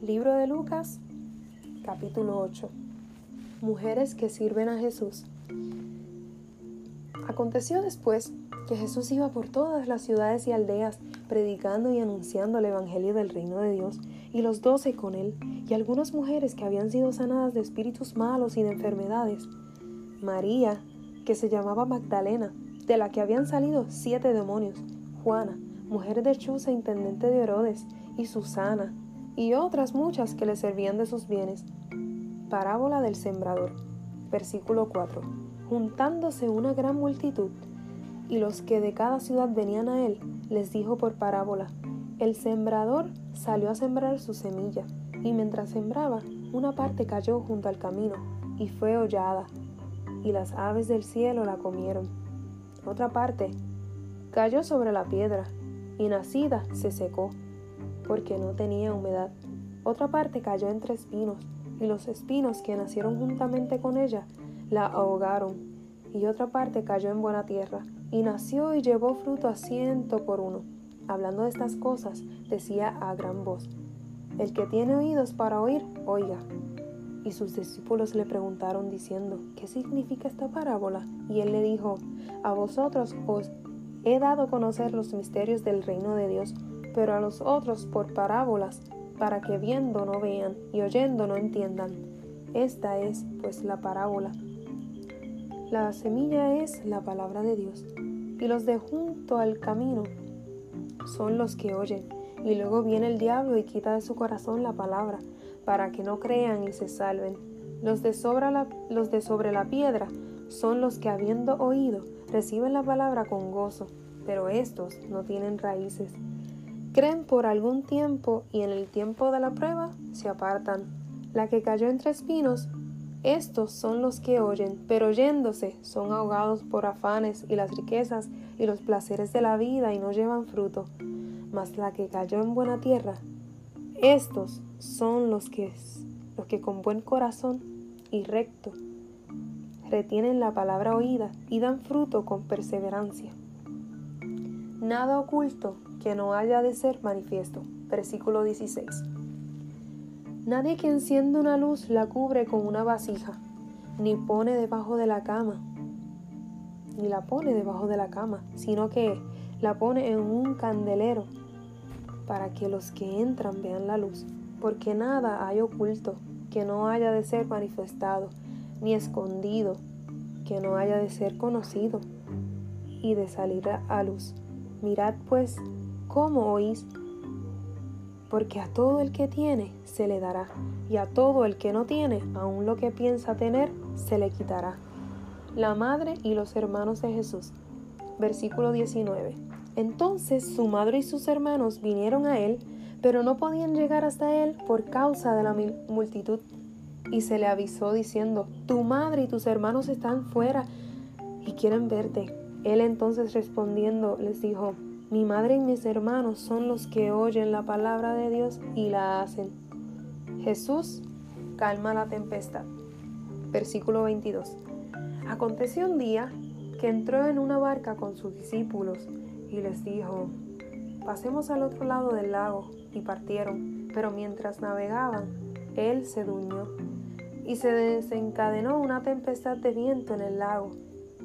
Libro de Lucas, capítulo 8. Mujeres que sirven a Jesús. Aconteció después que Jesús iba por todas las ciudades y aldeas, predicando y anunciando el Evangelio del reino de Dios, y los doce con él, y algunas mujeres que habían sido sanadas de espíritus malos y de enfermedades. María, que se llamaba Magdalena, de la que habían salido siete demonios, Juana, mujer de Chuza, intendente de Herodes, y Susana, y otras muchas que le servían de sus bienes. Parábola del sembrador. Versículo 4. Juntándose una gran multitud, y los que de cada ciudad venían a él, les dijo por parábola, el sembrador salió a sembrar su semilla, y mientras sembraba, una parte cayó junto al camino, y fue hollada, y las aves del cielo la comieron. Otra parte cayó sobre la piedra, y nacida se secó porque no tenía humedad. Otra parte cayó entre espinos, y los espinos que nacieron juntamente con ella la ahogaron. Y otra parte cayó en buena tierra, y nació y llevó fruto a ciento por uno. Hablando de estas cosas, decía a gran voz, El que tiene oídos para oír, oiga. Y sus discípulos le preguntaron diciendo, ¿qué significa esta parábola? Y él le dijo, A vosotros os he dado conocer los misterios del reino de Dios pero a los otros por parábolas, para que viendo no vean y oyendo no entiendan. Esta es, pues, la parábola. La semilla es la palabra de Dios, y los de junto al camino son los que oyen, y luego viene el diablo y quita de su corazón la palabra, para que no crean y se salven. Los de, sobre de sobre la piedra son los que habiendo oído reciben la palabra con gozo, pero estos no tienen raíces Creen por algún tiempo y en el tiempo de la prueba se apartan. La que cayó entre espinos, estos son los que oyen, pero oyéndose son ahogados por afanes y las riquezas y los placeres de la vida y no llevan fruto. Mas la que cayó en buena tierra, estos son los que, los que con buen corazón y recto retienen la palabra oída y dan fruto con perseverancia. Nada oculto que no haya de ser manifiesto. Versículo 16. Nadie que enciende una luz la cubre con una vasija, ni pone debajo de la cama, ni la pone debajo de la cama, sino que la pone en un candelero para que los que entran vean la luz, porque nada hay oculto que no haya de ser manifestado, ni escondido que no haya de ser conocido y de salir a luz. Mirad pues ¿Cómo oís? Porque a todo el que tiene se le dará, y a todo el que no tiene, aun lo que piensa tener, se le quitará. La madre y los hermanos de Jesús. Versículo 19. Entonces su madre y sus hermanos vinieron a él, pero no podían llegar hasta él por causa de la multitud. Y se le avisó diciendo, Tu madre y tus hermanos están fuera y quieren verte. Él entonces respondiendo les dijo, mi madre y mis hermanos son los que oyen la palabra de Dios y la hacen. Jesús calma la tempestad. Versículo 22. Aconteció un día que entró en una barca con sus discípulos y les dijo, pasemos al otro lado del lago, y partieron, pero mientras navegaban, él se durmió, y se desencadenó una tempestad de viento en el lago,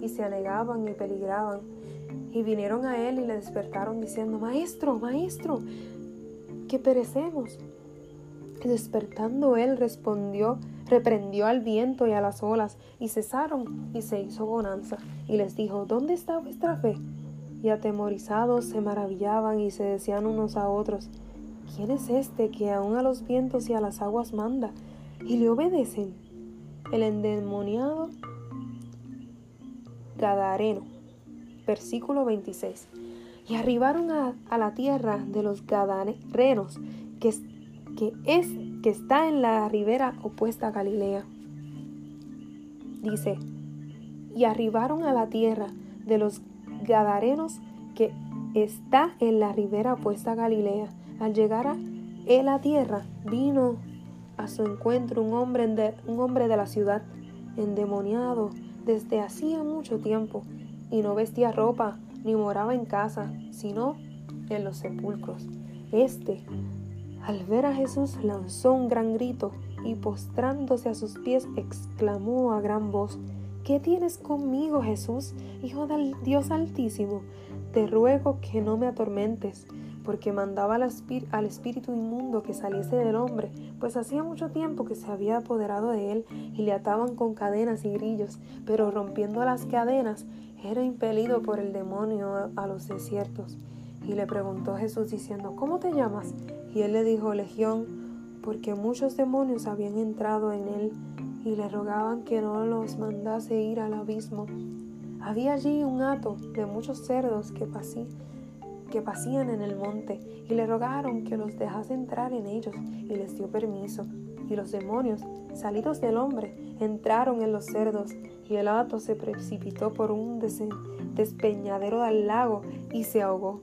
y se anegaban y peligraban y vinieron a él y le despertaron diciendo, Maestro, Maestro, que perecemos. Despertando él respondió, reprendió al viento y a las olas, y cesaron, y se hizo bonanza. Y les dijo, ¿dónde está vuestra fe? Y atemorizados se maravillaban y se decían unos a otros, ¿quién es este que aun a los vientos y a las aguas manda? Y le obedecen. El endemoniado Gadareno versículo 26. Y arribaron a, la tierra de los Gadarenos, que, que, es, que está en la ribera opuesta a Galilea. Dice, y arribaron a la tierra de los Gadarenos, que está en la ribera opuesta a Galilea. Al llegar a la tierra, vino a su encuentro un hombre, de, un hombre de la ciudad, endemoniado desde hacía mucho tiempo y no vestía ropa, ni moraba en casa, sino en los sepulcros. Este, al ver a Jesús, lanzó un gran grito y postrándose a sus pies, exclamó a gran voz, ¿Qué tienes conmigo, Jesús, Hijo del Dios Altísimo? Te ruego que no me atormentes, porque mandaba al, espíritu inmundo que saliese del hombre, pues hacía mucho tiempo que se había apoderado de él y le ataban con cadenas y grillos, pero rompiendo las cadenas, era impelido por el demonio a los desiertos. Y le preguntó Jesús diciendo, ¿cómo te llamas? Y él le dijo, Legión, porque muchos demonios habían entrado en él y le rogaban que no los mandase ir al abismo. Había allí un hato de muchos cerdos que, que pasían en el monte y le rogaron que los dejase entrar en ellos y les dio permiso. Y los demonios, salidos del hombre, entraron en los cerdos y el hato se precipitó por un despeñadero del lago y se ahogó.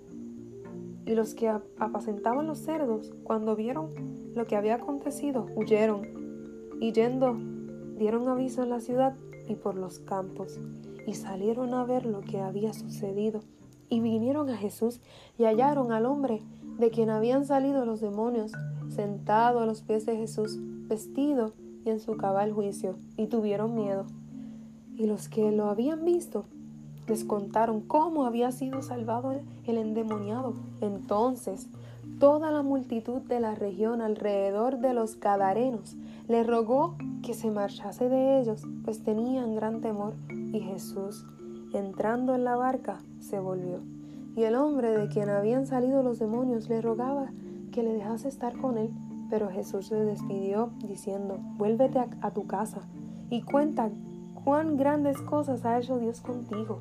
Y los que apacentaban los cerdos, cuando vieron lo que había acontecido, huyeron, y yendo, dieron aviso en la ciudad y por los campos, y salieron a ver lo que había sucedido. Y vinieron a Jesús y hallaron al hombre de quien habían salido los demonios, sentado a los pies de Jesús, vestido y en su cabal juicio, y tuvieron miedo. Y los que lo habían visto les contaron cómo había sido salvado el endemoniado. Entonces toda la multitud de la región alrededor de los Gadarenos le rogó que se marchase de ellos, pues tenían gran temor. Y Jesús, entrando en la barca, se volvió. Y el hombre de quien habían salido los demonios le rogaba que le dejase estar con él. Pero Jesús le despidió diciendo, vuélvete a, a tu casa y cuenta cuán grandes cosas ha hecho Dios contigo.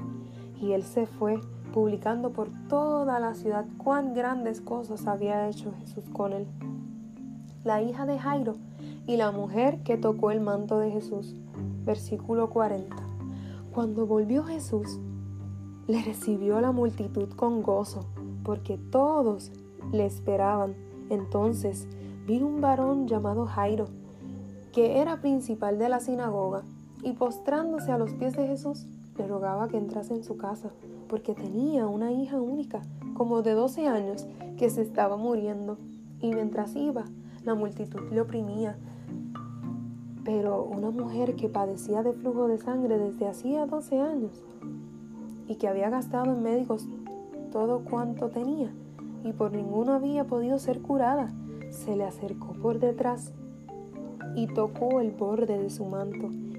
Y él se fue, publicando por toda la ciudad cuán grandes cosas había hecho Jesús con él. La hija de Jairo y la mujer que tocó el manto de Jesús. Versículo 40. Cuando volvió Jesús, le recibió la multitud con gozo, porque todos le esperaban. Entonces vino un varón llamado Jairo, que era principal de la sinagoga, y postrándose a los pies de Jesús, le rogaba que entrase en su casa, porque tenía una hija única, como de doce años, que se estaba muriendo, y mientras iba, la multitud le oprimía. Pero una mujer que padecía de flujo de sangre desde hacía doce años, y que había gastado en médicos todo cuanto tenía, y por ninguno había podido ser curada, se le acercó por detrás y tocó el borde de su manto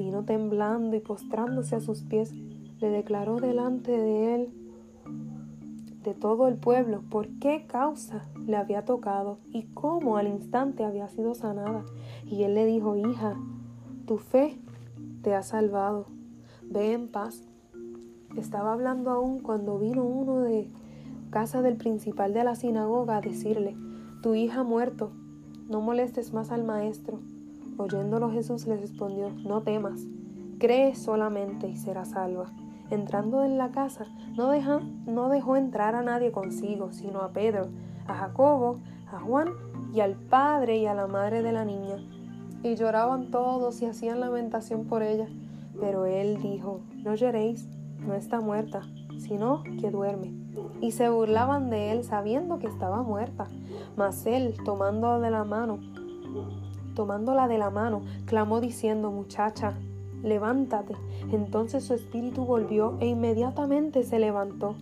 Vino temblando y postrándose a sus pies, le declaró delante de él, de todo el pueblo, por qué causa le había tocado y cómo al instante había sido sanada. Y él le dijo, hija, tu fe te ha salvado, ve en paz. Estaba hablando aún cuando vino uno de casa del principal de la sinagoga a decirle, tu hija ha muerto, no molestes más al maestro. Oyéndolo Jesús le respondió, no temas, cree solamente y serás salva. Entrando en la casa, no, no dejó entrar a nadie consigo, sino a Pedro, a Jacobo, a Juan y al padre y a la madre de la niña. Y lloraban todos y hacían lamentación por ella. Pero él dijo, no lloréis, no está muerta, sino que duerme. Y se burlaban de él sabiendo que estaba muerta. Mas él, tomando de la mano, tomándola de la mano, clamó diciendo, muchacha, levántate. Entonces su espíritu volvió e inmediatamente se levantó.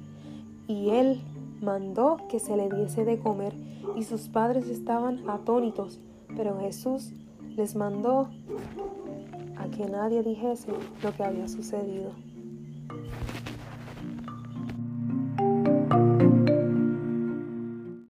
Y él mandó que se le diese de comer, y sus padres estaban atónitos. Pero Jesús les mandó a que nadie dijese lo que había sucedido.